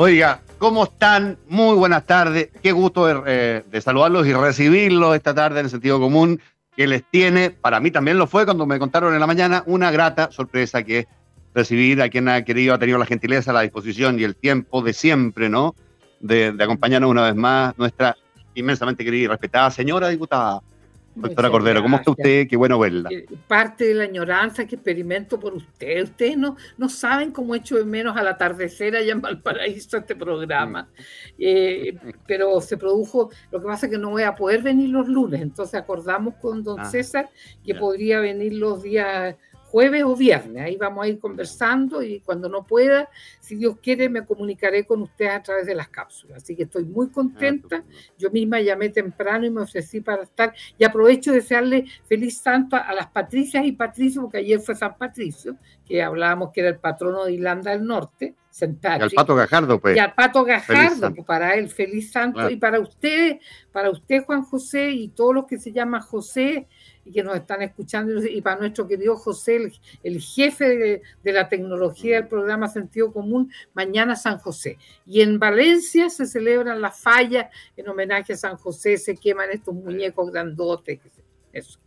Oiga, ¿cómo están? Muy buenas tardes. Qué gusto de, eh, saludarlos y recibirlos esta tarde en el sentido común que les tiene. Para mí también lo fue cuando me contaron en la mañana una grata sorpresa que es recibir a quien ha querido, ha tenido la gentileza, la disposición y el tiempo de siempre, ¿no? De, de acompañarnos una vez más nuestra inmensamente querida y respetada señora diputada, Doctora Cordero, ¿cómo está usted? Qué bueno verla. Eh, parte de la añoranza que experimento por usted. Ustedes no, no saben cómo echo de menos al atardecer allá en Valparaíso este programa. Eh, pero se produjo, lo que pasa es que no voy a poder venir los lunes, entonces acordamos con don ah, César que podría venir los días jueves o viernes. Ahí vamos a ir conversando y cuando no pueda, si Dios quiere, me comunicaré con ustedes a través de las cápsulas. Así que estoy muy contenta. Yo misma llamé temprano y me ofrecí para estar. Y aprovecho de desearle feliz santo a las Patricias y Patricios, porque ayer fue San Patricio, que hablábamos que era el patrono de Irlanda del Norte. Y al Pato Gajardo, pues. Y al Pato Gajardo, pues, para él, feliz santo. Y para ustedes, para usted, Juan José, y todos los que se llaman José, y que nos están escuchando, y para nuestro querido José, el, jefe de, la tecnología del programa Sentido Común, mañana San José. Y en Valencia se celebran las fallas en homenaje a San José, se queman estos muñecos grandotes, eso.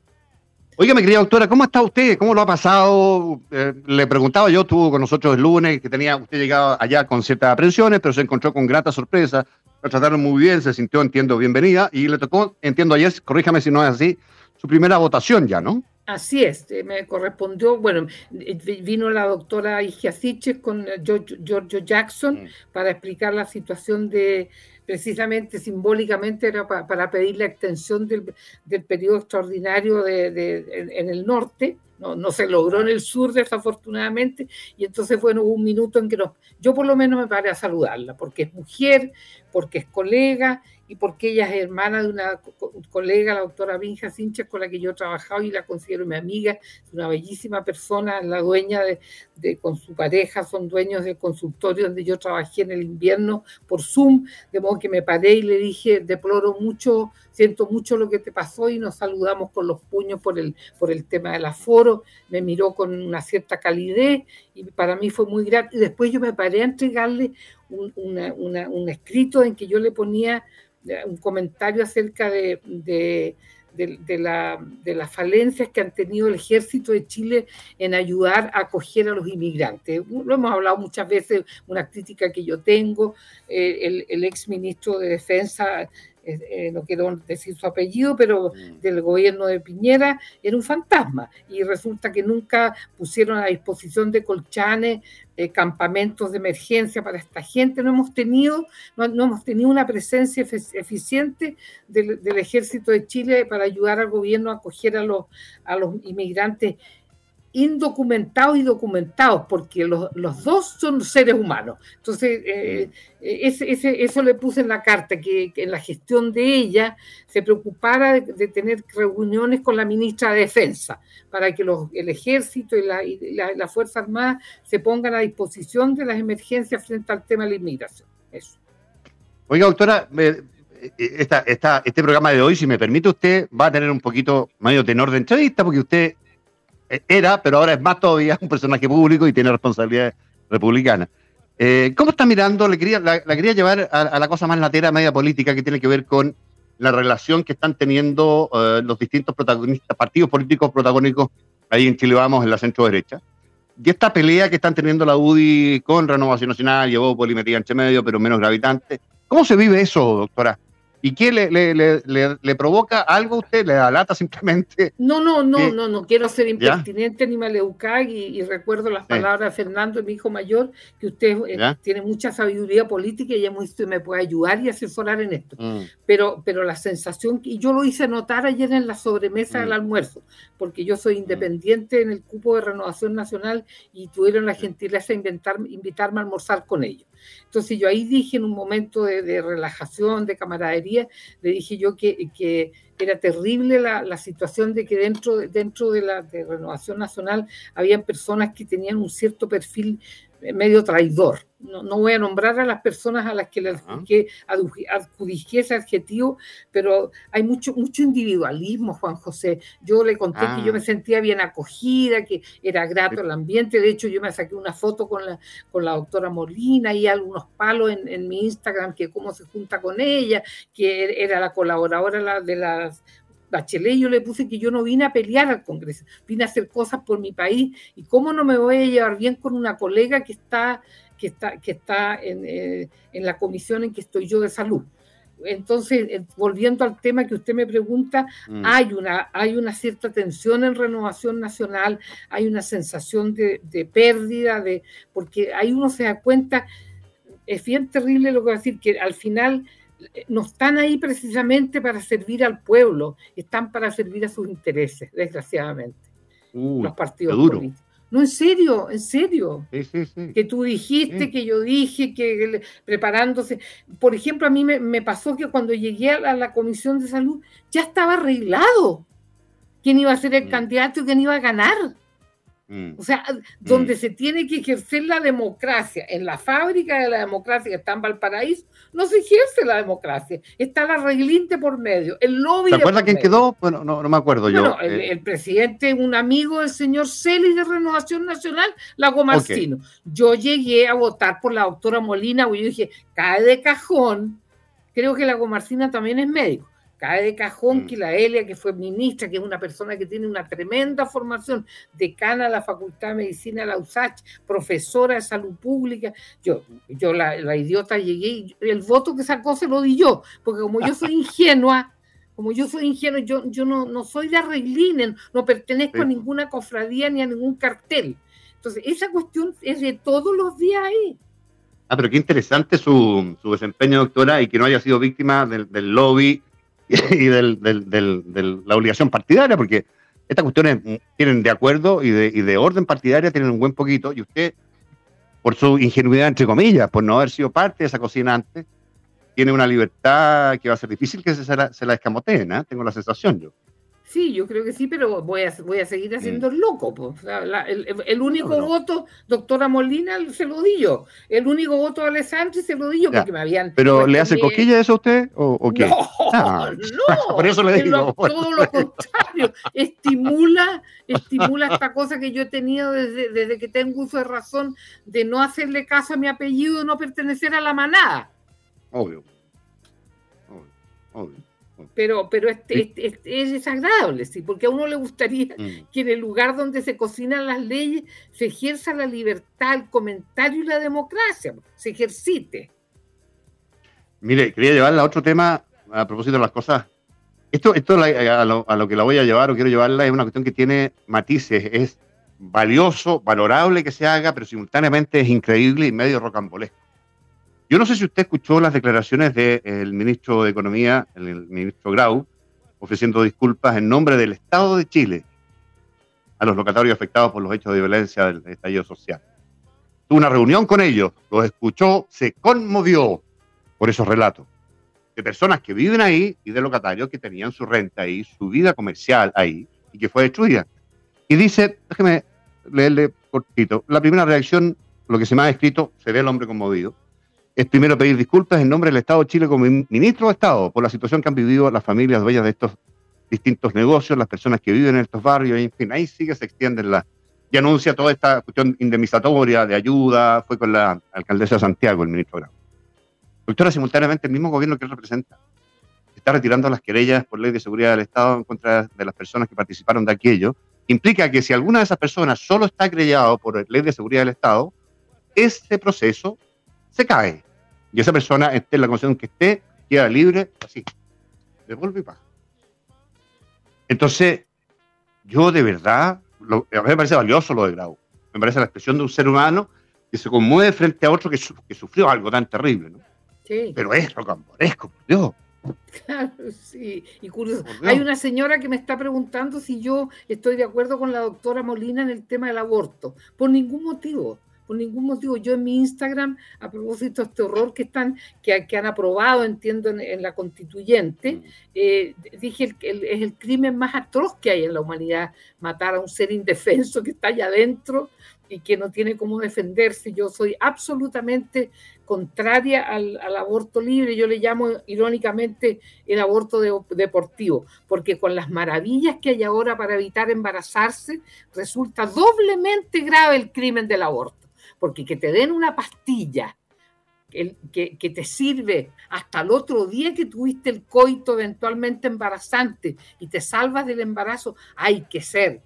Oiga, mi querida doctora, ¿cómo está usted? ¿Cómo lo ha pasado? Eh, le preguntaba yo, estuvo con nosotros el lunes, que tenía usted llegado allá con ciertas aprensiones, pero se encontró con grata sorpresa. Lo trataron muy bien, se sintió, entiendo, bienvenida, y le tocó, entiendo ayer, corríjame si no es así, su primera votación ya, ¿no? Así es, eh, me correspondió, bueno, eh, vino la doctora Igiasiches con eh, Giorgio Jackson mm. para explicar la situación de, precisamente simbólicamente era para, pedir la extensión del, periodo extraordinario de, en, el norte, no, no, se logró en el sur desafortunadamente, y entonces bueno, hubo un minuto en que yo por lo menos me paré a saludarla, porque es mujer, porque es colega y porque ella es hermana de una colega, la doctora Vinja Sinches, con la que yo he trabajado y la considero mi amiga, una bellísima persona, la dueña de, con su pareja, son dueños del consultorio donde yo trabajé en el invierno por Zoom, de modo que me paré y le dije, deploro mucho, siento mucho lo que te pasó y nos saludamos con los puños por el, por el tema del aforo, me miró con una cierta calidez y para mí fue muy grato. Y después yo me paré a entregarle un, un escrito en que yo le ponía un comentario acerca de, de, la, de, las falencias que han tenido el ejército de Chile en ayudar a acoger a los inmigrantes. Lo hemos hablado muchas veces, una crítica que yo tengo, eh, el, el ex ministro de Defensa eh, no quiero decir su apellido, pero del gobierno de Piñera, era un fantasma. Y resulta que nunca pusieron a disposición de Colchanes eh, campamentos de emergencia para esta gente. No hemos tenido, no, hemos tenido una presencia eficiente del, del, ejército de Chile para ayudar al gobierno a acoger a los, a los inmigrantes indocumentados y documentados, porque los, dos son seres humanos. Entonces, eh, ese, eso le puse en la carta, que, en la gestión de ella se preocupara de, tener reuniones con la ministra de Defensa, para que los, el ejército y la, y la, Fuerza Armada se pongan a disposición de las emergencias frente al tema de la inmigración. Eso. Oiga, doctora, esta, esta, este programa de hoy, si me permite usted, va a tener un poquito medio tenor de entrevista, porque usted era, pero ahora es más todavía un personaje público y tiene responsabilidades republicanas. Eh, ¿Cómo está mirando? Le quería, la, quería llevar a, la cosa más latera, media política, que tiene que ver con la relación que están teniendo eh, los distintos protagonistas, partidos políticos protagónicos ahí en Chile Vamos, en la centro derecha. Y esta pelea que están teniendo la UDI con Renovación Nacional, llevó polimetría entre medio, pero menos gravitante. ¿Cómo se vive eso, doctora? ¿Y qué le, le, le, le, provoca algo a usted? ¿Le da lata simplemente? No, no, no, no, no quiero ser impertinente ni maleducar y, recuerdo las palabras de Fernando, mi hijo mayor, que usted eh, tiene mucha sabiduría política y usted me puede ayudar y asesorar en esto. Mm. Pero, pero la sensación, y yo lo hice notar ayer en la sobremesa del mm. almuerzo, porque yo soy mm. independiente en el cupo de Renovación Nacional y tuvieron la gentileza de inventar, invitarme a almorzar con ellos. Entonces yo ahí dije en un momento de, relajación, de camaradería, le dije yo que, que era terrible la, la, situación de que dentro, dentro de la Renovación Nacional habían personas que tenían un cierto perfil medio traidor. No, no, voy a nombrar a las personas a las que le adjudiqué ese adjetivo, pero hay mucho, mucho individualismo, Juan José. Yo le conté que yo me ah. sentía bien acogida, que era grato el ambiente. De hecho, yo me saqué una foto con la, con la doctora Molina y algunos palos en, en mi Instagram, que cómo se junta con ella, que era la colaboradora de las Bachelet yo le puse que yo no vine a pelear al Congreso, vine a hacer cosas por mi país y cómo no me voy a llevar bien con una colega que está, que está, que está en, eh, la comisión en que estoy yo de salud. Entonces, eh, volviendo al tema que usted me pregunta, mm. hay, una, hay una cierta tensión en renovación nacional, hay una sensación de, de pérdida, de, porque ahí uno se da cuenta, es bien terrible lo que va a decir, que al final no están ahí precisamente para servir al pueblo, están para servir a sus intereses, desgraciadamente. los partidos políticos. No, en serio, en serio. Que tú dijiste, que yo dije, que preparándose. Por ejemplo, a mí me, pasó que cuando llegué a la, Comisión de Salud ya estaba arreglado quién iba a ser el mm. candidato y quién iba a ganar. Mm. O sea, donde mm. se tiene que ejercer la democracia, en la fábrica de la democracia que está en Valparaíso, no se ejerce la democracia. Está la reglinte por medio, el lobby. ¿Te acuerdas quién quedó? Bueno, no, me acuerdo yo. Eh. El, presidente, un amigo del señor Celis de Renovación Nacional, Lago Marcino. Yo llegué a votar por la doctora Molina, y yo dije, cae de cajón. Creo que Lago Marcina también es médico cae de cajón mm. que la Elia, que fue ministra, que es una persona que tiene una tremenda formación, decana de la Facultad de Medicina de la USACH, profesora de salud pública, yo, yo la, idiota llegué y el voto que sacó se lo di yo, porque como yo soy ingenua, como yo soy ingenua, yo, yo no, no soy de arreglines, no pertenezco a ninguna cofradía ni a ningún cartel. Entonces, esa cuestión es de todos los días ahí. Ah, pero qué interesante su, su desempeño, doctora, y que no haya sido víctima del, del lobby y de la obligación partidaria, porque estas cuestiones tienen de acuerdo y de, orden partidaria tienen un buen poquito, y usted, por su ingenuidad, entre comillas, por no haber sido parte de esa cocina antes, tiene una libertad que va a ser difícil que se, la, se la escamoteen, ¿eh? tengo la sensación yo. Sí, yo creo que sí, pero voy a, voy a seguir haciendo el loco. el, único voto, doctora Molina, se lo di yo. El único voto de Alessandri se lo di yo porque me habían. ¿Pero le hace coquilla eso a usted o, qué? No, ah, no. Por eso le digo. todo lo contrario. estimula, estimula esta cosa que yo he tenido desde, desde que tengo uso de razón de no hacerle caso a mi apellido, no pertenecer a la manada. Obvio. Obvio. Obvio pero, pero este, este, es desagradable, ¿sí? porque a uno le gustaría mm. que en el lugar donde se cocinan las leyes se ejerza la libertad, el comentario y la democracia, se ejercite. Mire, quería llevarla a otro tema a propósito de las cosas. Esto, esto a, lo, a lo que la voy a llevar o quiero llevarla es una cuestión que tiene matices, es valioso, valorable que se haga, pero simultáneamente es increíble y medio rocambolesco. Yo no sé si usted escuchó las declaraciones del ministro de Economía, el, ministro Grau, ofreciendo disculpas en nombre del Estado de Chile a los locatarios afectados por los hechos de violencia del estallido social. Tuvo una reunión con ellos, los escuchó, se conmovió por esos relatos de personas que viven ahí y de locatarios que tenían su renta ahí, su vida comercial ahí y que fue destruida. Y dice, déjeme leerle cortito, la primera reacción, lo que se me ha escrito, se ve el hombre conmovido, es primero pedir disculpas en nombre del Estado de Chile como ministro de Estado por la situación que han vivido las familias dueñas de estos distintos negocios, las personas que viven en estos barrios, en fin, ahí sigue, se extienden las y anuncia toda esta cuestión indemnizatoria de ayuda, fue con la alcaldesa de Santiago, el ministro Grau. Doctora, simultáneamente el mismo gobierno que él representa está retirando las querellas por ley de seguridad del Estado en contra de las personas que participaron de aquello, implica que si alguna de esas personas solo está querellado por ley de seguridad del Estado, ese proceso se cae. Y esa persona, esté en la condición que esté, queda libre, así, de golpe y paja. Entonces, yo de verdad, a mí me parece valioso lo de Grau. Me parece la expresión de un ser humano que se conmueve frente a otro que, que sufrió algo tan terrible, ¿no? Sí. Pero es rocambolesco, por Dios. Claro, sí, y curioso. Hay una señora que me está preguntando si yo estoy de acuerdo con la doctora Molina en el tema del aborto. Por ningún motivo por ningún motivo. Yo en mi Instagram, a propósito de este horror que están, que, que han aprobado, entiendo, en, la constituyente, mm. eh, dije que es el crimen más atroz que hay en la humanidad, matar a un ser indefenso que está allá adentro y que no tiene cómo defenderse. Yo soy absolutamente contraria al, aborto libre, yo le llamo irónicamente el aborto deportivo, porque con las maravillas que hay ahora para evitar embarazarse, resulta doblemente grave el crimen del aborto porque que te den una pastilla que, que, te sirve hasta el otro día que tuviste el coito eventualmente embarazante y te salvas del embarazo, hay que ser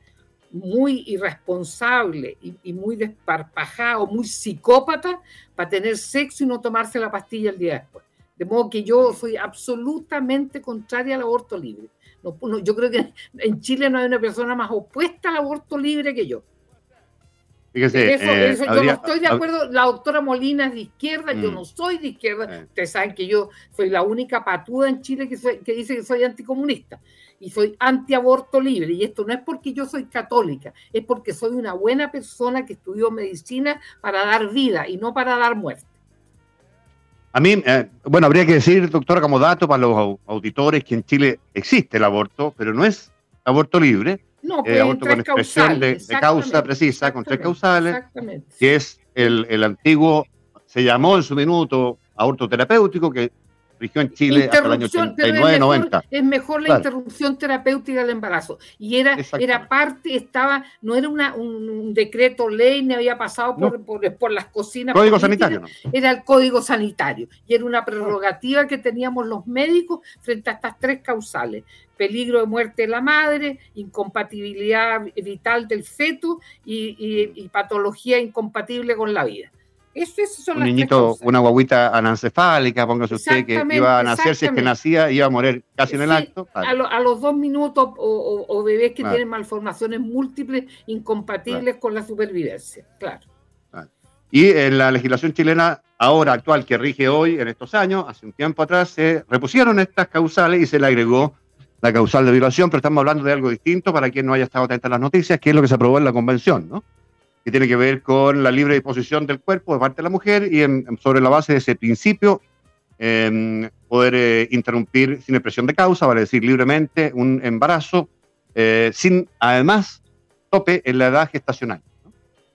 muy irresponsable y, muy desparpajado, muy psicópata para tener sexo y no tomarse la pastilla el día después. De modo que yo soy absolutamente contraria al aborto libre. No, yo creo que en Chile no hay una persona más opuesta al aborto libre que yo. Fíjese, eh, yo no estoy de acuerdo, la doctora Molina es de izquierda, yo mm. no soy de izquierda, eh. ustedes saben que yo soy la única patuda en Chile que, que dice que soy anticomunista y soy antiaborto libre, y esto no es porque yo soy católica, es porque soy una buena persona que estudió medicina para dar vida y no para dar muerte. A mí, eh, bueno, habría que decir, doctora, como dato para los auditores, que en Chile existe el aborto, pero no es aborto libre, no, eh, aborto con expresión de, causa precisa, con tres causales, que es el, el antiguo, se llamó en su minuto aborto terapéutico, que rigió en Chile hasta el año 89, 90. Es mejor la interrupción terapéutica del embarazo. Y era, era parte, estaba, no era una, un, decreto ley, ni había pasado por, por, las cocinas. Código sanitario, ¿no? Era el código sanitario. Y era una prerrogativa que teníamos los médicos frente a estas tres causales. Peligro de muerte de la madre, incompatibilidad vital del feto y, y patología incompatible con la vida un niñito, una guaguita anencefálica, póngase usted, que iba a nacer, si es que nacía, iba a morir casi en el acto. A, los dos minutos, o, bebés que tienen malformaciones múltiples, incompatibles con la supervivencia, claro. Y en la legislación chilena, ahora actual, que rige hoy, en estos años, hace un tiempo atrás, se repusieron estas causales y se le agregó la causal de violación, pero estamos hablando de algo distinto para quien no haya estado atento a las noticias, que es lo que se aprobó en la convención, ¿no? Que tiene que ver con la libre disposición del cuerpo de parte de la mujer y sobre la base de ese principio poder eh, interrumpir sin expresión de causa, vale decir libremente, un embarazo eh, sin además tope en la edad gestacional.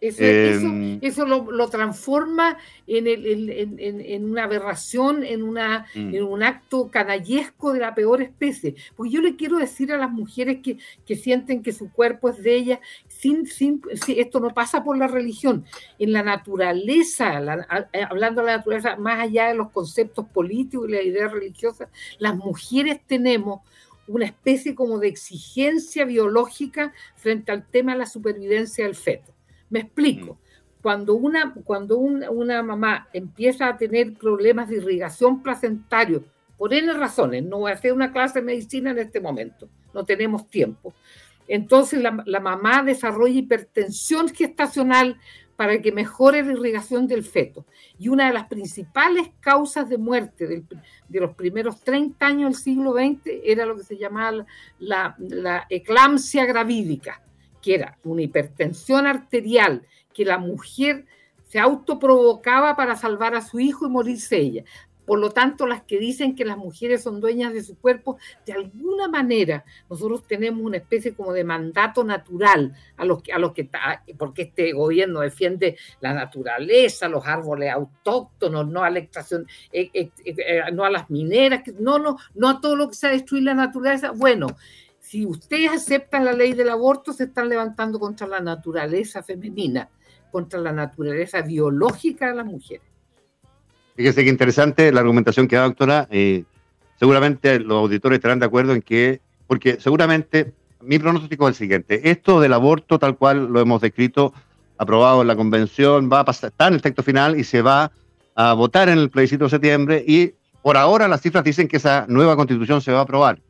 Eso, em, eso, lo, transforma en, el, en, una aberración, en, una, mm. en un acto canallesco de la peor especie. Porque yo le quiero decir a las mujeres que, que sienten que su cuerpo es de ellas, sin, sin, esto no pasa por la religión. En la naturaleza, eh, hablando de la naturaleza, más allá de los conceptos políticos y las ideas religiosas, las mujeres tenemos una especie como de exigencia biológica frente al tema de la supervivencia del feto. Me explico. Mm. Cuando, una, cuando una, mamá empieza a tener problemas de irrigación placentario, por N razones, no voy a hacer una clase de medicina en este momento, no tenemos tiempo. Entonces la, la mamá desarrolla hipertensión gestacional para que mejore la irrigación del feto. Y una de las principales causas de muerte de los primeros 30 años del siglo XX era lo que se llamaba la, la eclampsia gravídica que era una hipertensión arterial que la mujer se autoprovocaba para salvar a su hijo y morirse ella. Por lo tanto, las que dicen que las mujeres son dueñas de su cuerpo, de alguna manera nosotros tenemos una especie como de mandato natural a los que, a los que porque este gobierno defiende la naturaleza, los árboles autóctonos, no a la extracción, eh, eh, eh, no a las mineras, no, no, no a todo lo que sea destruir la naturaleza. Bueno, si ustedes aceptan la ley del aborto, se están levantando contra la naturaleza femenina, contra la naturaleza biológica de las mujeres. Fíjese que interesante la argumentación que da, doctora. Eh, seguramente los auditores estarán de acuerdo en que, porque seguramente mi pronóstico es el siguiente: esto del aborto, tal cual lo hemos descrito, aprobado en la convención, va a pasar, está en el texto final y se va a votar en el plebiscito de septiembre. Y por ahora las cifras dicen que esa nueva constitución se va a aprobar.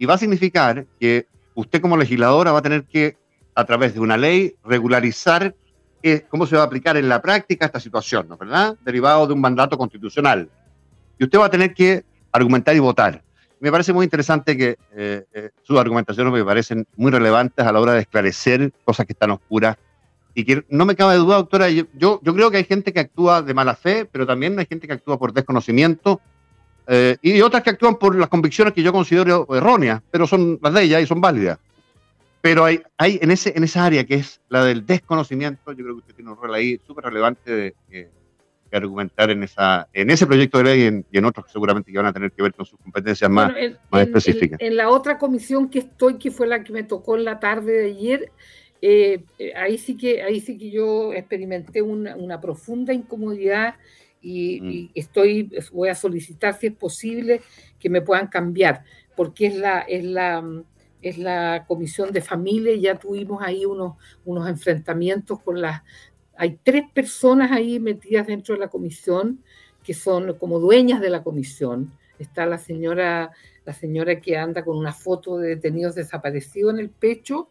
Y va a significar que usted como legisladora va a tener que, a través de una ley, regularizar eh, cómo se va a aplicar en la práctica esta situación, ¿no verdad? Derivado de un mandato constitucional. Y usted va a tener que argumentar y votar. Me parece muy interesante que eh, eh, sus argumentaciones me parecen muy relevantes a la hora de esclarecer cosas que están oscuras. Y que no me cabe duda, doctora, yo, yo, creo que hay gente que actúa de mala fe, pero también hay gente que actúa por desconocimiento y otras que actúan por las convicciones que yo considero erróneas, pero son las de ella y son válidas. Pero hay, hay en, ese, en esa área que es la del desconocimiento, yo creo que usted tiene un rol ahí súper relevante de, que argumentar en, esa, en ese proyecto de ley y en, otros que seguramente que van a tener que ver con sus competencias más, más específicas. En, la otra comisión que estoy, que fue la que me tocó en la tarde de ayer, eh, eh, ahí, sí que, ahí sí que yo experimenté una, una profunda incomodidad y, mm. y, estoy, voy a solicitar si es posible que me puedan cambiar, porque es la, es la es la comisión de familia y ya tuvimos ahí unos, unos enfrentamientos con las... Hay tres personas ahí metidas dentro de la comisión que son como dueñas de la comisión. Está la señora, la señora que anda con una foto de detenidos desaparecidos en el pecho,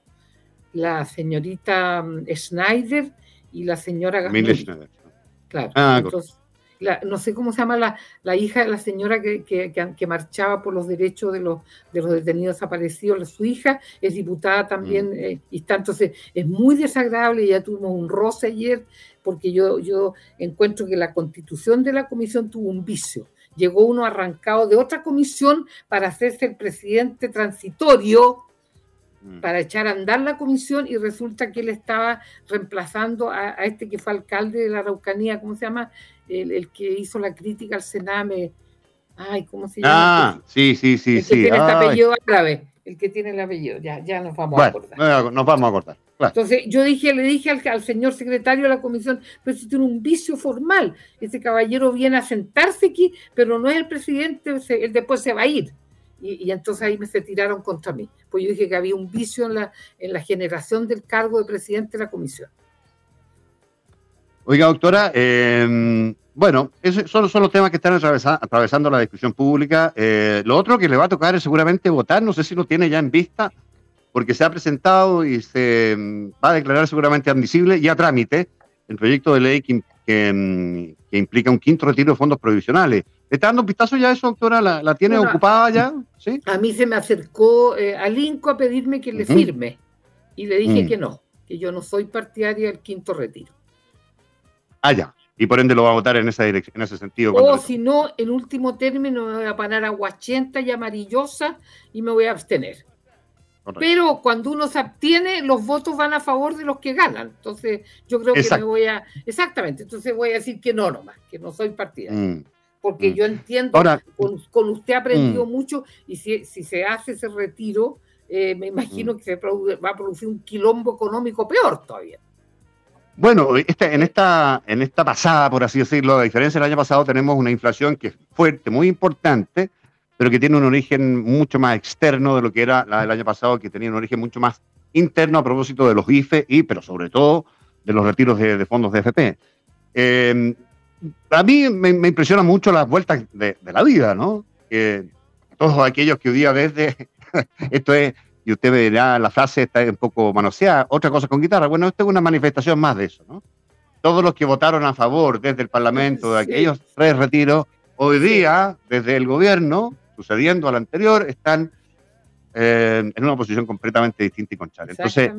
la señorita mm, Schneider y la señora Gasmini. Claro, ah, entonces, no sé cómo se llama la, la hija de la señora que, que, que, marchaba por los derechos de los, de los detenidos desaparecidos, su hija es diputada también, mm. eh, y está, entonces es muy desagradable, ya tuvimos un roce ayer, porque yo, yo encuentro que la constitución de la comisión tuvo un vicio. Llegó uno arrancado de otra comisión para hacerse el presidente transitorio mm. para echar a andar la comisión y resulta que él estaba reemplazando a, a, este que fue alcalde de la Araucanía, ¿cómo se llama? El, que hizo la crítica al Sename. Ay, ¿cómo se llama? Ah, sí, sí, sí. El que tiene este apellido árabe. El que tiene el apellido. Ya, ya nos vamos a acordar. Nos vamos a acordar. Entonces, yo dije, le dije al, señor secretario de la comisión, pero si tiene un vicio formal, ese caballero viene a sentarse aquí, pero no es el presidente, él después se va a ir. Y, entonces ahí me se tiraron contra mí. Pues yo dije que había un vicio en la, en la generación del cargo de presidente de la comisión. Oiga, doctora, em, bueno, esos son, los temas que están atravesando la discusión pública. Eh, lo otro que le va a tocar es seguramente votar, no sé si lo tiene ya en vista, porque se ha presentado y se em, va a declarar seguramente admisible y a trámite el proyecto de ley que, em, implica un quinto retiro de fondos provisionales. ¿Le está dando un vistazo ya eso, doctora? ¿La, tiene ocupada ya? ¿Sí? A mí se me acercó eh, al Inco a pedirme que le firme y le dije mm. que no, que yo no soy partidaria del quinto retiro. Ah, ya. Y por ende lo va a votar en esa dirección, en ese sentido. O si no, en último término me voy a parar aguachenta y amarillosa y me voy a abstener. Pero cuando uno se abstiene, los votos van a favor de los que ganan. Entonces, yo creo que me voy a. Exactamente. Entonces voy a decir que no nomás, que no soy partidario. Mm, Porque mm. yo entiendo, Ahora, con, usted aprendió mm. mucho y si, se hace ese retiro, eh, me imagino que se va a producir un quilombo económico peor todavía. Bueno, este, en, esta, en esta pasada, por así decirlo, a diferencia del año pasado, tenemos una inflación que es fuerte, muy importante, pero que tiene un origen mucho más externo de lo que era la del año pasado, que tenía un origen mucho más interno a propósito de los IFE y, pero sobre todo, de los retiros de, fondos de FP. Eh, a mí me, impresiona mucho las vueltas de, la vida, ¿no? Que todos aquellos que hoy día desde, esto es y usted verá la frase está un poco manoseada, otra cosa con guitarra. Bueno, esto es una manifestación más de eso, ¿no? Todos los que votaron a favor desde el Parlamento de aquellos tres retiros, hoy día, desde el gobierno, sucediendo al anterior, están eh, en una posición completamente distinta y conchal. Entonces,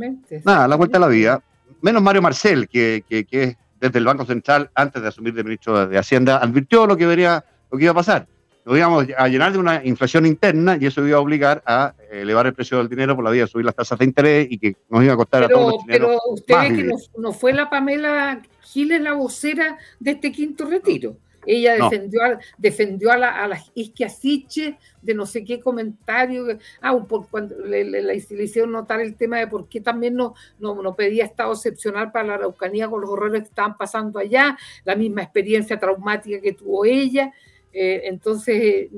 nada, la vuelta a la vida. Menos Mario Marcel, que, que, que desde el Banco Central, antes de asumir de ministro de Hacienda, advirtió lo que, vería, lo que iba a pasar nos íbamos a llenar de una inflación interna y eso iba a obligar a elevar el precio del dinero por la vía de subir las tasas de interés y que nos iba a costar a todos los. Pero usted ve que no, fue la Pamela Giles la vocera de este quinto retiro. Ella defendió, a, defendió a la, a de no sé qué comentario. Ah, por, cuando le, hicieron notar el tema de por qué también no, no, pedía estado excepcional para la Araucanía con los horrores que estaban pasando allá, la misma experiencia traumática que tuvo ella. Eh, entonces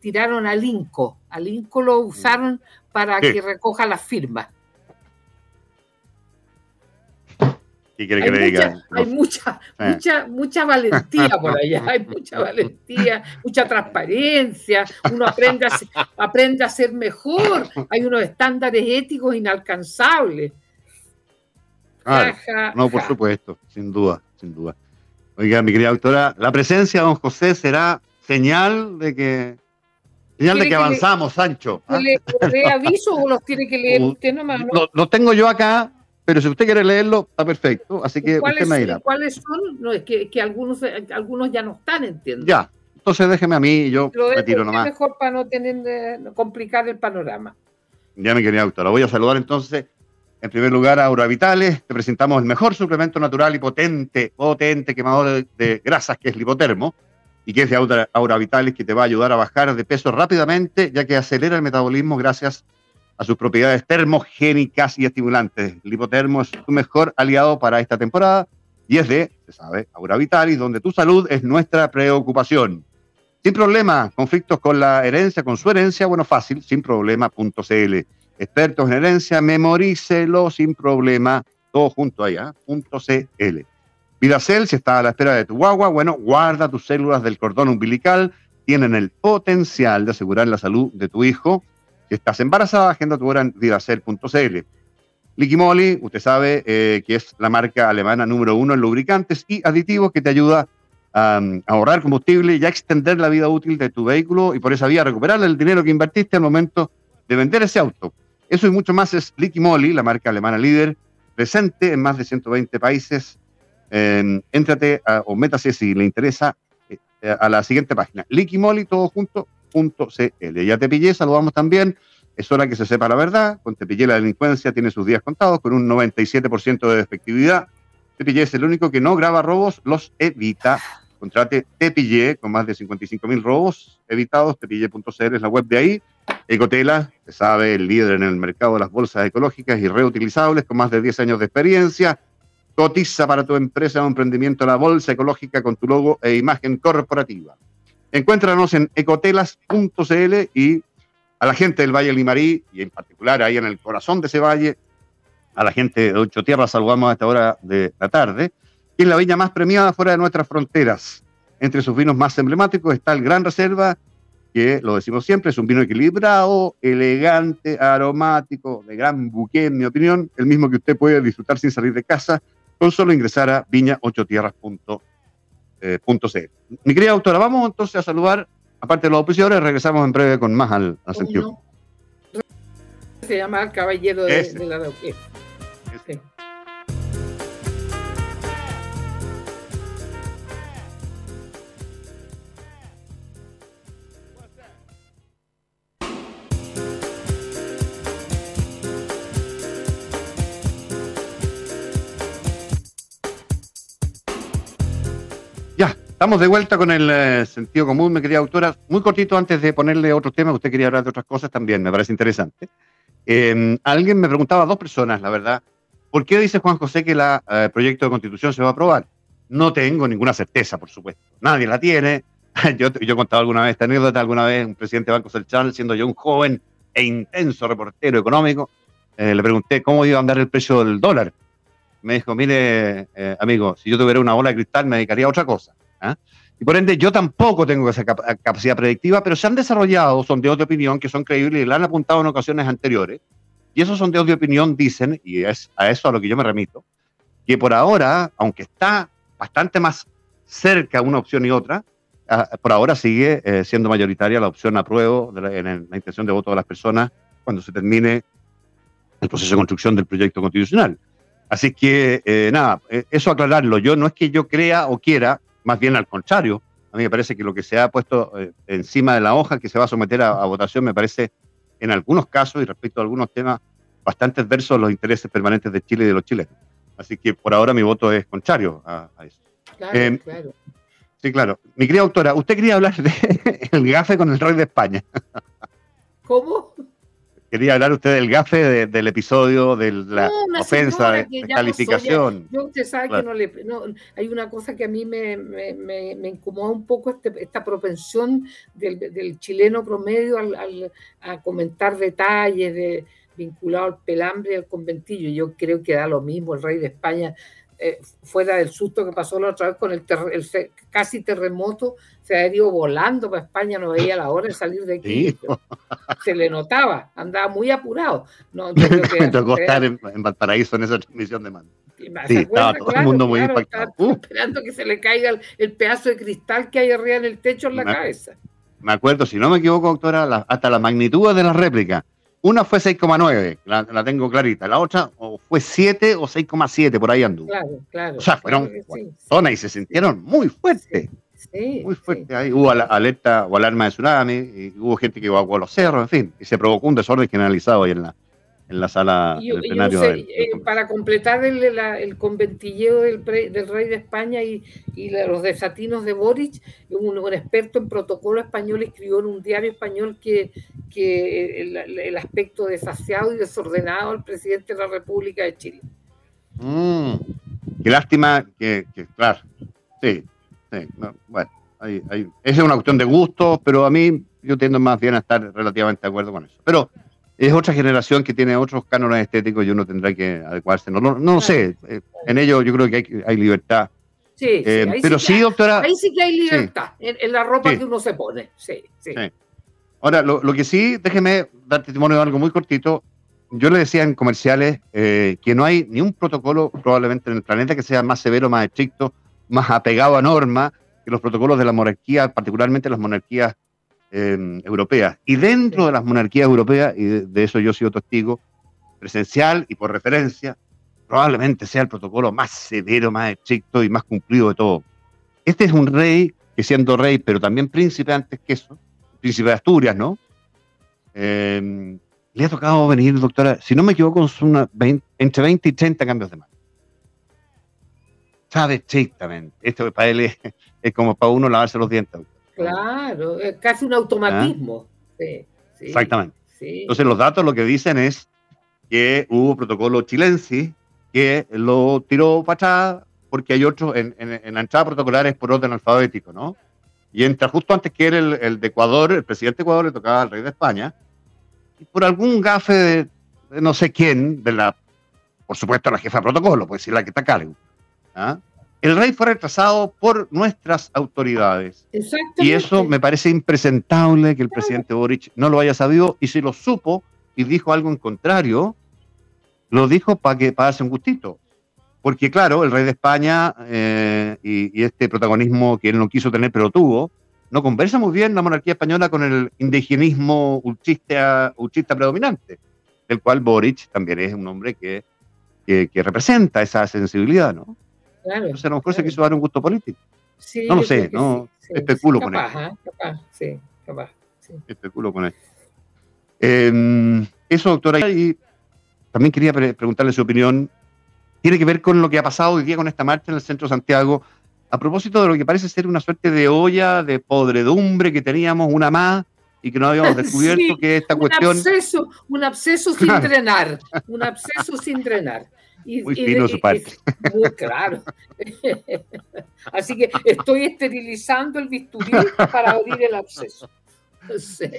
tiraron al INCO, al INCO lo usaron para que recoja las firmas. hay mucha, mucha, mucha, valentía por allá, hay mucha valentía, mucha transparencia, uno aprende a, aprende a ser mejor, hay unos estándares éticos inalcanzables. no, por supuesto, sin duda, sin duda. Oiga, mi querida doctora, la presencia de don José será señal de que señal de que, avanzamos, Sancho. ¿Le, aviso o los tiene que leer usted nomás? ¿no? Lo, tengo yo acá, pero si usted quiere leerlo, está perfecto. Así que usted me dirá. ¿Cuáles son? No, es que, algunos, algunos ya no están, entiendo. Ya, entonces déjeme a mí y yo Lo retiro nomás. mejor para no tener eh, complicar el panorama. Ya, mi querida doctora, voy a saludar entonces. En primer lugar, Aura Vitales, te presentamos el mejor suplemento natural y potente, potente quemador de, grasas, que es Lipotermo, y que es de Aura, Aura Vitales, que te va a ayudar a bajar de peso rápidamente, ya que acelera el metabolismo gracias a sus propiedades termogénicas y estimulantes. El hipotermo es tu mejor aliado para esta temporada y es de, se sabe, Aura Vitalis, donde tu salud es nuestra preocupación. Sin problema, conflictos con la herencia, con su herencia, bueno, fácil, sin problema.cl. Expertos en herencia, memorícelo sin problema, todo junto allá, .cl. Vidacel, si está a la espera de tu guagua, bueno, guarda tus células del cordón umbilical, tienen el potencial de asegurar la salud de tu hijo si estás embarazada, agenda tu hora en vidacel.cl. Liquimoli, usted sabe eh, que es la marca alemana número uno en lubricantes y aditivos que te ayuda a, ahorrar combustible y a extender la vida útil de tu vehículo y por esa vía recuperar el dinero que invertiste al momento de vender ese auto. Eso y mucho más es Liquimoli, la marca alemana líder, presente en más de 120 países. Eh, éntrate o métase si le interesa eh, a la siguiente página. Liquimoli, todo junto, .cl. Ya Tepillé saludamos también. Es hora que se sepa la verdad. Con Tepillé la delincuencia tiene sus días contados con un 97% de efectividad. Tepillé es el único que no graba robos, los evita. Contrate Tepillé con más de 55 mil robos evitados. Tepillé.cl es la web de ahí. Ecotela, se sabe, el líder en el mercado de las bolsas ecológicas y reutilizables con más de 10 años de experiencia. Cotiza para tu empresa o emprendimiento la bolsa ecológica con tu logo e imagen corporativa. Encuéntranos en ecotelas.cl y a la gente del Valle Limarí, y en particular ahí en el corazón de ese valle, a la gente de Ocho Tierras saludamos a esta hora de la tarde, que es la viña más premiada fuera de nuestras fronteras. Entre sus vinos más emblemáticos está el Gran Reserva, que lo decimos siempre, es un vino equilibrado, elegante, aromático, de gran buque, en mi opinión, el mismo que usted puede disfrutar sin salir de casa, con solo ingresar a viñaochotierras.cl eh, Mi querida autora, vamos entonces a saludar, aparte de los opositores, regresamos en breve con más al, sentido. Se llama el caballero de, la Estamos de vuelta con el eh, sentido común, mi querida autora. Muy cortito antes de ponerle otro tema, usted quería hablar de otras cosas también, me parece interesante. Em, alguien me preguntaba, dos personas, la verdad, ¿por qué dice Juan José que el eh, proyecto de constitución se va a aprobar? No tengo ninguna certeza, por supuesto. Nadie la tiene. yo, yo he contado alguna vez esta anécdota, alguna vez un presidente de Banco Central, siendo yo un joven e intenso reportero económico, eh, le pregunté cómo iba a andar el precio del dólar. Me dijo, mire, amigo, si yo tuviera una bola de cristal me dedicaría a otra cosa. ¿Ah? Y por ende, yo tampoco tengo esa capacidad predictiva, pero se han desarrollado sondeos de opinión que son creíbles y la han apuntado en ocasiones anteriores. Y esos sondeos de opinión dicen, y es a eso a lo que yo me remito, que por ahora, aunque está bastante más cerca una opción y otra, ah, por ahora sigue eh, siendo mayoritaria la opción apruebo en la intención de voto de las personas cuando se termine el proceso de construcción del proyecto constitucional. Así que, eh, nada, eh, eso aclararlo. Yo no es que yo crea o quiera más bien al contrario. A mí me parece que lo que se ha puesto eh, encima de la hoja que se va a someter a, votación me parece, en algunos casos y respecto a algunos temas, bastante adversos a los intereses permanentes de Chile y de los chilenos. Así que por ahora mi voto es contrario a, eso. Claro, eh, claro. Sí, claro. Mi querida doctora, usted quería hablar del gafe con el rey de España. ¿Cómo? Quería hablar usted del gafe del episodio de la ofensa, de, calificación. yo usted sabe que no le... hay una cosa que a mí me, me, incomoda un poco, este, esta propensión del, chileno promedio al, a comentar detalles de, vinculado al pelambre y al conventillo. Yo creo que da lo mismo el rey de España eh, fuera del susto que pasó la otra vez con el, casi terremoto, se ha ido volando para España, no veía la hora de salir de aquí. Se le notaba, andaba muy apurado. No, Me tocó estar en, Valparaíso en esa transmisión de mando. Sí, estaba todo el mundo muy impactado. Uh. Esperando que se le caiga el, pedazo de cristal que hay arriba en el techo en la cabeza. Me acuerdo, si no me equivoco, doctora, hasta la magnitud de la réplica una fue 6,9, la, tengo clarita. La otra fue 7 o 6,7, por ahí anduvo. Claro, claro. O sea, fueron zonas y se sintieron muy fuertes. Sí, muy fuerte. Ahí hubo alerta o alarma de tsunami, y hubo gente que evacuó los cerros, en fin, y se provocó un desorden generalizado ahí en la, en la sala del plenario. Eh, para completar el, el conventilleo del, del, rey de España y, y los desatinos de Boric, un, experto en protocolo español escribió en un diario español que, que el, aspecto desasiado y desordenado del presidente de la República de Chile. Mm, qué lástima que, claro, sí, sí bueno, hay, hay, es una cuestión de gusto, pero a mí yo tiendo más bien a estar relativamente de acuerdo con eso. Pero es otra generación que tiene otros cánones estéticos y uno tendrá que adecuarse. No, no, no sé, eh, en ello yo creo que hay, hay libertad. Sí, eh, pero sí, doctora. Ahí sí que hay libertad en, la ropa que uno se pone. Sí, sí. Ahora, lo, lo, que sí, déjeme dar testimonio de algo muy cortito. Yo le decía en comerciales eh, que no hay ni un protocolo probablemente en el planeta que sea más severo, más estricto, más apegado a norma que los protocolos de la monarquía, particularmente las monarquías Em, europeas. Y dentro de las monarquías europeas, y de, eso yo he sido testigo, presencial y por referencia, probablemente sea el protocolo más severo, más estricto y más cumplido de todo. Este es un rey que siendo rey, pero también príncipe antes que eso, príncipe de Asturias, ¿no? Em, le ha tocado venir, doctora, si no me equivoco, una entre 20 y 30 cambios de mano. Sabe estrictamente. Esto para él es, como para uno lavarse los dientes. Claro, es casi un automatismo. ¿Ah? Exactamente. Entonces los datos lo que dicen es que hubo protocolo chilense que lo tiró para atrás porque hay otros, en, la entrada protocolar es por orden alfabético, ¿no? Y entra justo antes que era el, de Ecuador, el presidente de Ecuador le tocaba al rey de España, y por algún gafe de, no sé quién, de la, por supuesto la jefa de protocolo, pues si la que está cargo, ¿ah? El rey fue retrasado por nuestras autoridades. Y eso me parece impresentable que el presidente Boric no lo haya sabido y si lo supo y dijo algo en contrario, lo dijo para que para darse un gustito. Porque claro, el rey de España eh, y, este protagonismo que él no quiso tener pero tuvo, no conversa muy bien la monarquía española con el indigenismo ultrista, predominante, del cual Boric también es un hombre que, que representa esa sensibilidad, ¿no? Claro, Entonces, a lo mejor se quiso dar un gusto político. no lo sé, no especulo con él. ¿eh? Capaz, sí, capaz. Especulo con él. Em, eso, doctora, y también quería preguntarle su opinión. Tiene que ver con lo que ha pasado hoy día con esta marcha en el centro de Santiago, a propósito de lo que parece ser una suerte de olla de podredumbre que teníamos, una más, y que no habíamos descubierto que esta cuestión. Absceso, un absceso sin drenar, un absceso sin drenar muy fino su parte. muy claro. Así que estoy esterilizando el bisturí para abrir el absceso.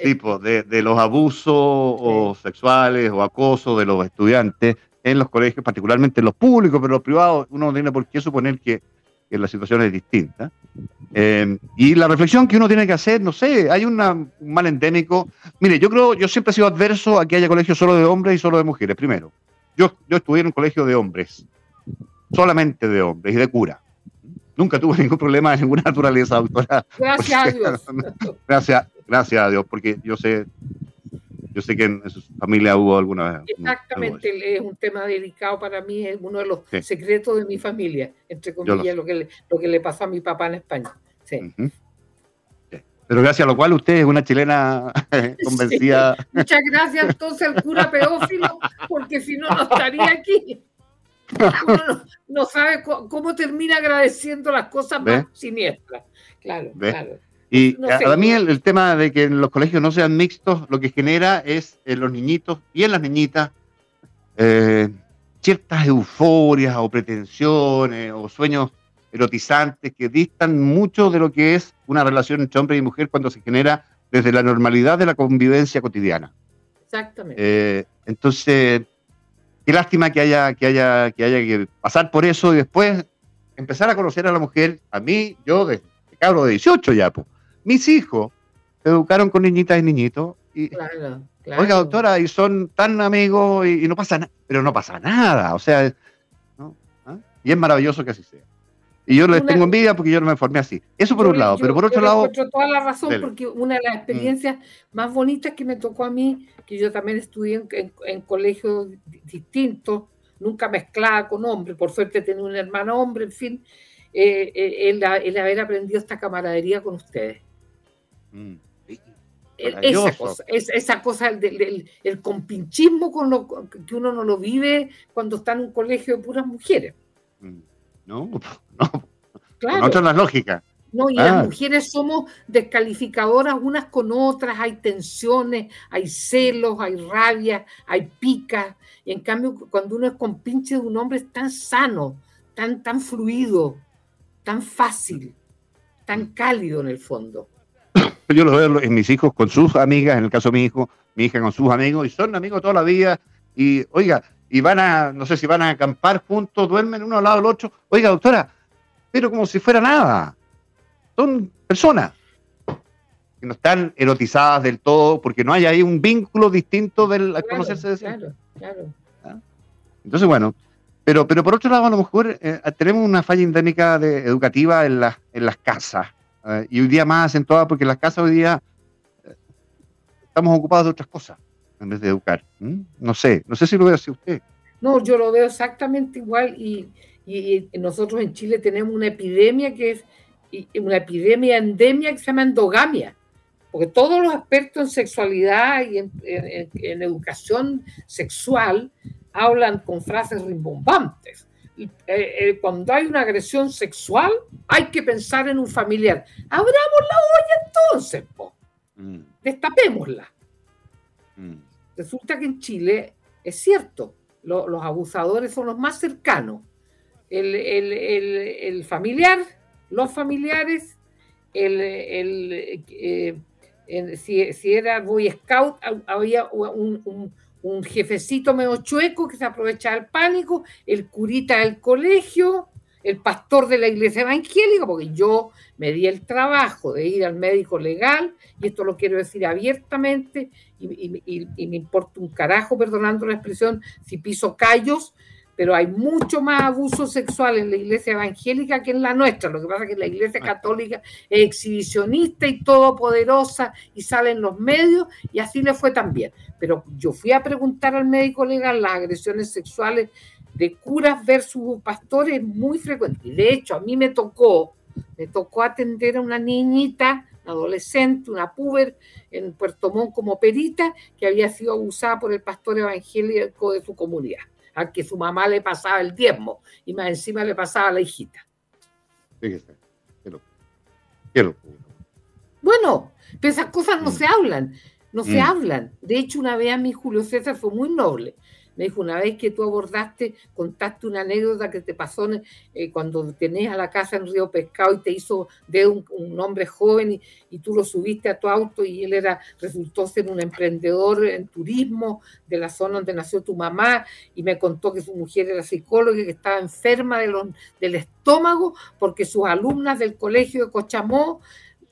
Tipo, de, de los abusos o sexuales o acoso de los estudiantes en los colegios, particularmente en los públicos, pero los privados, uno no tiene por qué suponer que, que la situación es distinta. Eh, y la reflexión que uno tiene que hacer, no sé, hay una, un mal endémico. Mire, yo creo, yo siempre he sido adverso a que haya colegios solo de hombres y solo de mujeres, primero. Yo, yo estudié en un colegio de hombres, solamente de hombres y de cura. Nunca tuve ningún problema de ninguna naturaleza, doctora. Gracias a Dios. gracias, gracias a Dios, porque yo sé, yo sé que en su familia hubo alguna vez. Exactamente, es un tema delicado para mí, es uno de los secretos de mi familia, entre comillas, lo, que le, lo que le pasó a mi papá en España. Sí. Pero gracias a lo cual usted es una chilena convencida. Muchas gracias entonces al cura pedófilo, porque si no, no estaría aquí. Uno no, sabe cómo, termina agradeciendo las cosas más siniestras. Claro, claro. Y a, mí el, tema de que los colegios no sean mixtos, lo que genera es en los niñitos y en las niñitas eh, ciertas euforias o pretensiones o sueños erotizantes que distan mucho de lo que es una relación entre hombre y mujer cuando se genera desde la normalidad de la convivencia cotidiana. Exactamente. Eh, entonces, qué lástima que haya, que haya que haya que pasar por eso y después empezar a conocer a la mujer. A mí, yo de, cabro de 18 ya, pues, mis hijos se educaron con niñitas y niñitos. Y, claro, Oiga, doctora, y son tan amigos y, no pasa nada, pero no pasa nada, o sea, ¿Ah? y es maravilloso que así sea. Y yo les tengo envidia porque yo no me formé así. Eso por un lado, pero por otro lado... toda la razón porque una de las mm. experiencias más bonitas que me tocó a mí, que yo también estudié en, colegios distintos, nunca mezclada con hombres, por suerte tenía un hermano hombre, en fin, eh, eh, el, haber aprendido esta camaradería con ustedes. Mm. Esa cosa, esa cosa del, el compinchismo con lo que uno no lo vive cuando está en un colegio de puras mujeres. Mm. No, no. Claro. Con las lógicas. No, y las ah. mujeres somos descalificadoras unas con otras, hay tensiones, hay celos, hay rabia, hay picas. Y en cambio, cuando uno es compinche de un hombre es tan sano, tan, tan fluido, tan fácil, tan cálido en el fondo. Yo lo veo en mis hijos con sus amigas, en el caso de mi hijo, mi hija con sus amigos, y son amigos toda la vida. Y oiga, y van a, no sé si van a acampar juntos, duermen uno al lado del otro. Oiga, doctora, pero como si fuera nada. Son personas que no están erotizadas del todo, porque no hay ahí un vínculo distinto del conocerse de Claro, claro. ¿Ah? Entonces, bueno, pero, pero por otro lado, a lo mejor eh, tenemos una falla endémica de, educativa en, en las casas. Eh, y hoy día más acentuada porque en las casas hoy día eh, estamos ocupados de otras cosas en vez de educar. No sé, no sé si lo ve así usted. No, yo lo veo exactamente igual y, nosotros en Chile tenemos una epidemia que es una epidemia endemia que se llama endogamia, porque todos los expertos en sexualidad y en, educación sexual hablan con frases rimbombantes. Eh, eh, cuando hay una agresión sexual, hay que pensar en un familiar. Abramos la olla entonces, po. Mm. destapémosla. Mm. Resulta que en Chile es cierto, los abusadores son los más cercanos. El, familiar, los familiares, el, eh, si, era Boy Scout, había un, un, jefecito medio chueco que se aprovechaba el pánico, el curita del colegio, el pastor de la iglesia evangélica, porque yo me di el trabajo de ir al médico legal, y esto lo quiero decir abiertamente, y, me importa un carajo, perdonando la expresión, si piso callos, pero hay mucho más abuso sexual en la iglesia evangélica que en la nuestra. Lo que pasa es que la iglesia católica es exhibicionista y todopoderosa y sale en los medios y así le fue también. Pero yo fui a preguntar al médico legal las agresiones sexuales de curas versus pastores muy frecuentes. Y de hecho, a mí me tocó, me tocó atender a una niñita, una adolescente, una puber en Puerto Montt como perita, que había sido abusada por el pastor evangélico de su comunidad, al que su mamá le pasaba el diezmo y más encima le pasaba a la hijita. Fíjese, Bueno, pero esas cosas no mm. se hablan, no se mm. hablan. De hecho, una vez a mi Julio César fue muy noble me dijo, una vez que tú abordaste, contaste una anécdota que te pasó eh, cuando tenías a la casa en Río Pescado y te hizo de un, hombre joven y, tú lo subiste a tu auto y él era, resultó ser un emprendedor en turismo de la zona donde nació tu mamá y me contó que su mujer era psicóloga y que estaba enferma de del estómago porque sus alumnas del colegio de Cochamó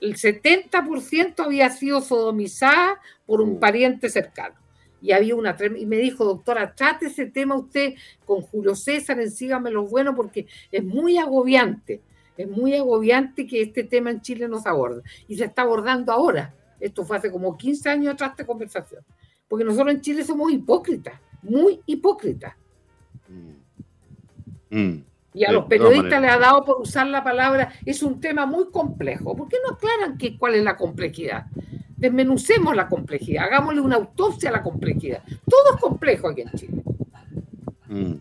el 70% había sido sodomizada por un mm. pariente cercano y había una y me dijo, doctora, trate ese tema usted con Julio César en Sígame los Buenos porque es muy agobiante, es muy agobiante que este tema en Chile no se aborda y se está abordando ahora. Esto fue hace como 15 años atrás de conversación, porque nosotros en Chile somos hipócritas, muy hipócritas. Mm. Mm. Y a los periodistas les ha dado por usar la palabra, es un tema muy complejo. ¿Por qué no aclaran que, cuál es la complejidad? Desmenucemos la complejidad, hagámosle una autopsia a la complejidad. Todo es complejo aquí en Chile. Mm.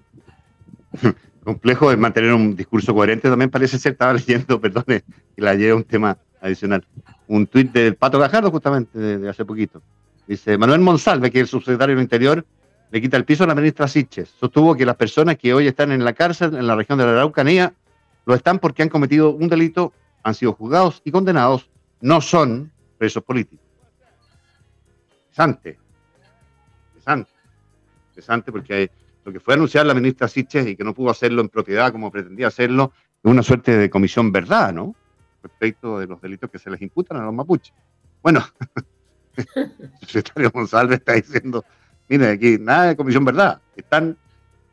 Complejo es mantener un discurso coherente, también parece ser, estaba leyendo, perdone, que la lleve un tema adicional. Un tuit del Pato Gajardo, justamente, de, hace poquito. Dice, Manuel Monsalve, que es el subsecretario del Interior, le quita el piso a la ministra Siches. Sostuvo que las personas que hoy están en la cárcel en la región de la Araucanía lo están porque han cometido un delito, han sido juzgados y condenados, no son presos políticos. Interesante. Interesante. Interesante porque hay, lo que fue anunciar la ministra Siches y que no pudo hacerlo en propiedad como pretendía hacerlo, es una suerte de comisión verdad, ¿no? Respecto de los delitos que se les imputan a los mapuches. Bueno, el secretario González está diciendo, mire, aquí nada de comisión verdad, están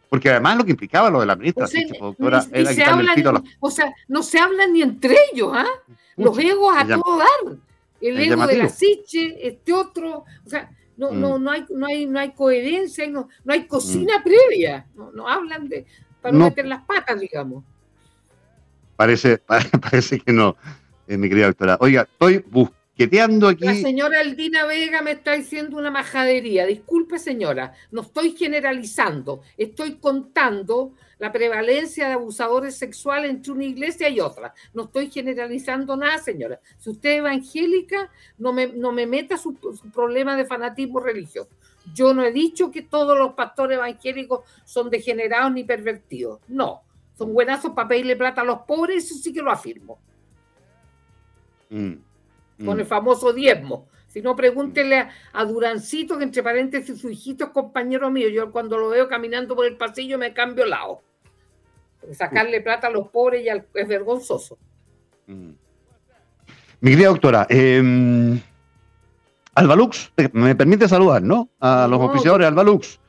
porque además lo que implicaba lo de la ministra, Siches, doctora, era se hablan, O sea, no se hablan ni entre ellos, ¿ah? Los egos a todo dar. El ego de la Siche, este otro, o sea, no, no, mm. no, hay, no, hay, no hay coherencia, no, no hay cocina mm. previa. No, no, hablan de para no meter las patas, digamos. Parece, parece que no, eh, mi querida doctora. Oiga, estoy busqueteando aquí. La señora Aldina Vega me está diciendo una majadería. Disculpe, señora, no estoy generalizando, estoy contando la prevalencia de abusadores sexuales entre una iglesia y otra. No estoy generalizando nada, señora. Si usted es evangélica, no me, no me meta su, problema de fanatismo religioso. Yo no he dicho que todos los pastores evangélicos son degenerados ni pervertidos. No, son buenazos para pedirle plata a los pobres, eso sí que lo afirmo. Mm, Con mm. el famoso diezmo. Si no, pregúntele a, Durancito, que entre paréntesis su hijito es compañero mío. Yo cuando lo veo caminando por el pasillo me cambio lado. Sacarle plata a los pobres ya es vergonzoso. Mm. Mi querida doctora, eh, Albalux, me permite saludar, ¿no? A los oficiadores Albalux.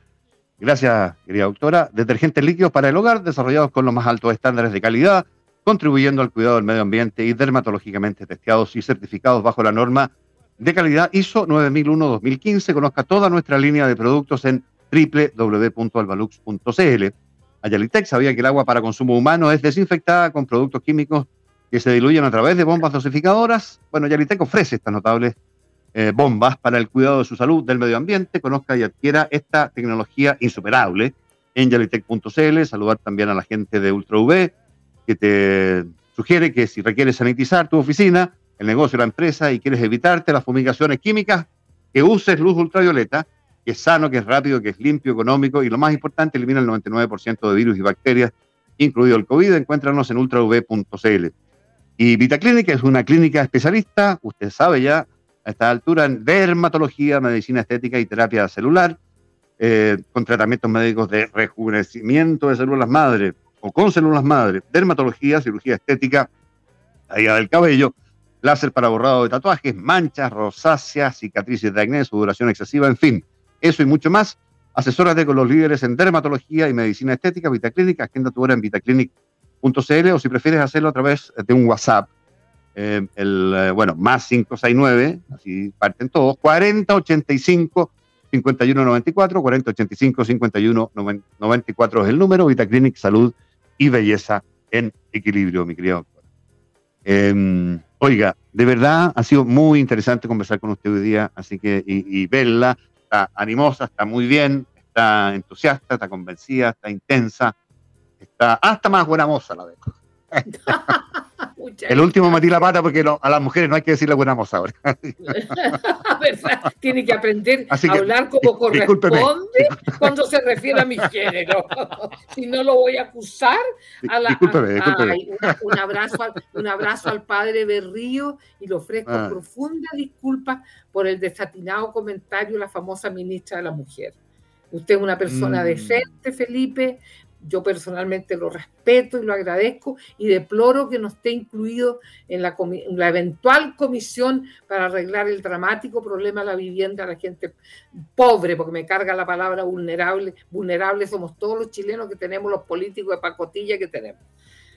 Gracias, querida doctora. Detergentes líquidos para el hogar, desarrollados con los más altos estándares de calidad, contribuyendo al cuidado del medio ambiente y dermatológicamente testeados y certificados bajo la norma de calidad ISO 9001-2015. Conozca toda nuestra línea de productos en www.albalux.cl. Ayalitec sabía que el agua para consumo humano es desinfectada con productos químicos que se diluyen a través de bombas dosificadoras. Bueno, Ayalitec ofrece estas notables eh, bombas para el cuidado de su salud, del medio ambiente. Conozca y adquiera esta tecnología insuperable en yalitec.cl. Saludar también a la gente de Ultra V que te sugiere que si requieres sanitizar tu oficina, el negocio, la empresa y quieres evitarte las fumigaciones químicas, que uses luz ultravioleta, que es sano, que es rápido, que es limpio, económico y lo más importante, elimina el 99% de virus y bacterias, incluido el COVID. Encuéntranos en ultrav.cl. Y VitaClinic es una clínica especialista, usted sabe ya, a esta altura, en dermatología, medicina estética y terapia celular, eh, con tratamientos médicos de rejuvenecimiento de células madre o con células madre, dermatología, cirugía estética, caída del cabello, láser para borrado de tatuajes, manchas, rosáceas, cicatrices de acné, sudoración excesiva, en fin, eso y mucho más. Asesórate con los líderes en dermatología y medicina estética, Vitaclínica, agenda tu hora en vitaclinic.cl o si prefieres hacerlo a través de un WhatsApp, eh, el, eh, bueno, más 569, así parten todos, 4085 5194, 4085 5194 es el número, Vitaclinic, salud y belleza en equilibrio, mi querido doctor. Oiga, de verdad ha sido muy interesante conversar con usted hoy día, así que, y, verla, está animosa, está muy bien, está entusiasta, está convencida, está intensa, está hasta más buena moza la veo. el último metí la pata porque a las mujeres no hay que decirle buena moza ahora. Tiene que aprender a hablar como corresponde cuando se refiere a mi género. si no lo voy a acusar, a la, un, abrazo al, un abrazo al padre Berrío y le ofrezco ah. profunda disculpa por el desatinado comentario de la famosa ministra de la Mujer. Usted es una persona mm. decente, Felipe, yo personalmente lo respeto y lo agradezco y deploro que no esté incluido en la, eventual comisión para arreglar el dramático problema de la vivienda de la gente pobre, porque me carga la palabra vulnerable. Vulnerables somos todos los chilenos que tenemos, los políticos de pacotilla que tenemos.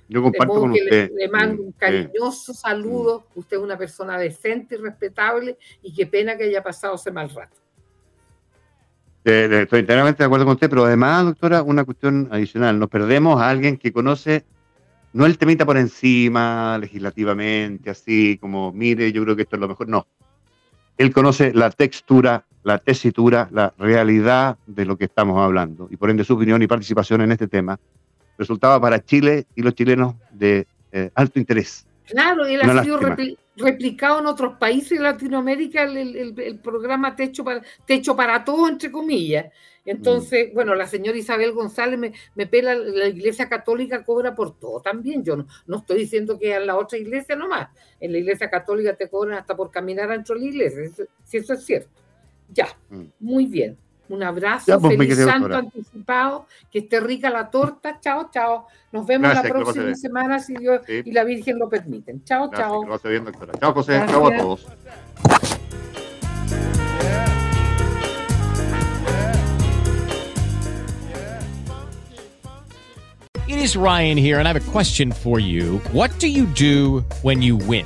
Yo comparto con usted. Le, mando un cariñoso saludo. Usted es una persona decente y respetable y qué pena que haya pasado ese mal rato estoy enteramente de acuerdo con usted, pero además, doctora, una cuestión adicional. Nos perdemos a alguien que conoce, no el temita por encima, legislativamente, así como, mire, yo creo que esto es lo mejor. No. Él conoce la textura, la tesitura, la realidad de lo que estamos hablando. Y por ende, su opinión y participación en este tema resultaba para Chile y los chilenos de eh, alto interés. Claro, él ha sido replicado en otros países de Latinoamérica el, programa Techo para, Techo para Todos, entre comillas. Entonces, mm. bueno, la señora Isabel González me, me, pela, la iglesia católica cobra por todo también. Yo no, no estoy diciendo que en la otra iglesia nomás. En la iglesia católica te cobran hasta por caminar dentro de la iglesia, si eso es cierto. Ya, mm. muy bien. Un abrazo, pues, feliz santo anticipado, que esté rica la torta. Chao, chao. Nos vemos la próxima semana si Dios y la Virgen lo permiten. Chao, chao. Chao, José. Chao a todos. It is Ryan here, and I have a question for you. What do you do when you win?